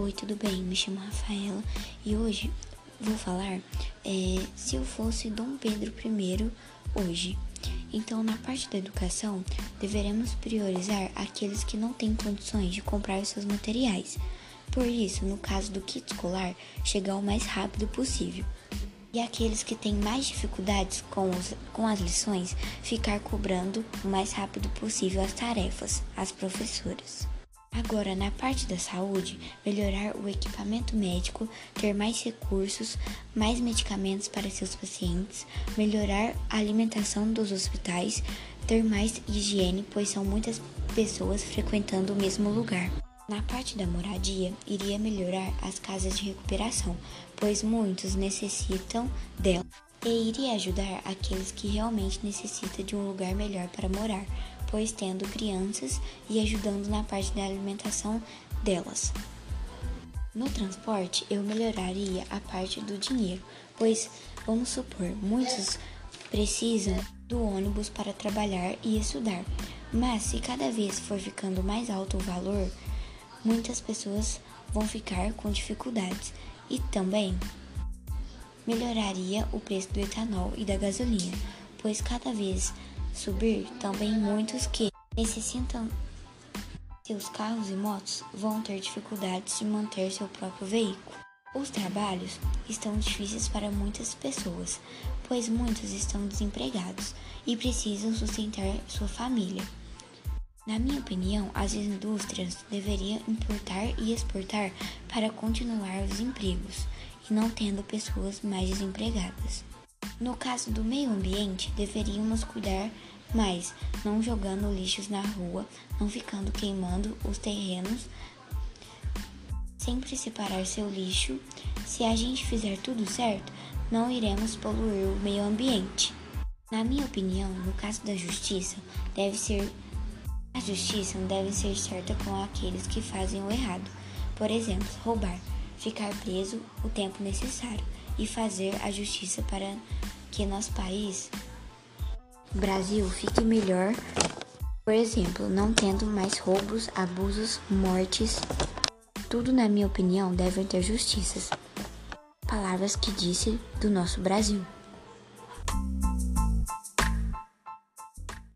Oi, tudo bem? Me chamo Rafaela e hoje vou falar é, se eu fosse Dom Pedro I hoje. Então, na parte da educação, deveremos priorizar aqueles que não têm condições de comprar seus materiais. Por isso, no caso do kit escolar, chegar o mais rápido possível. E aqueles que têm mais dificuldades com, os, com as lições, ficar cobrando o mais rápido possível as tarefas, as professoras. Agora, na parte da saúde, melhorar o equipamento médico, ter mais recursos, mais medicamentos para seus pacientes, melhorar a alimentação dos hospitais, ter mais higiene, pois são muitas pessoas frequentando o mesmo lugar. Na parte da moradia, iria melhorar as casas de recuperação, pois muitos necessitam dela, e iria ajudar aqueles que realmente necessitam de um lugar melhor para morar, pois tendo crianças e ajudando na parte da alimentação delas. No transporte, eu melhoraria a parte do dinheiro, pois, vamos supor, muitos precisam do ônibus para trabalhar e estudar, mas se cada vez for ficando mais alto o valor, muitas pessoas vão ficar com dificuldades e também melhoraria o preço do etanol e da gasolina, pois cada vez subir, também muitos que necessitam seus carros e motos vão ter dificuldades de manter seu próprio veículo. Os trabalhos estão difíceis para muitas pessoas, pois muitos estão desempregados e precisam sustentar sua família. Na minha opinião, as indústrias deveriam importar e exportar para continuar os empregos e não tendo pessoas mais desempregadas. No caso do meio ambiente, deveríamos cuidar mais, não jogando lixos na rua, não ficando queimando os terrenos. Sempre separar seu lixo. Se a gente fizer tudo certo, não iremos poluir o meio ambiente. Na minha opinião, no caso da justiça, deve ser a justiça não deve ser certa com aqueles que fazem o errado. Por exemplo, roubar, ficar preso o tempo necessário e fazer a justiça para que nosso país, Brasil, fique melhor. Por exemplo, não tendo mais roubos, abusos, mortes. Tudo, na minha opinião, deve ter justiças. Palavras que disse do nosso Brasil.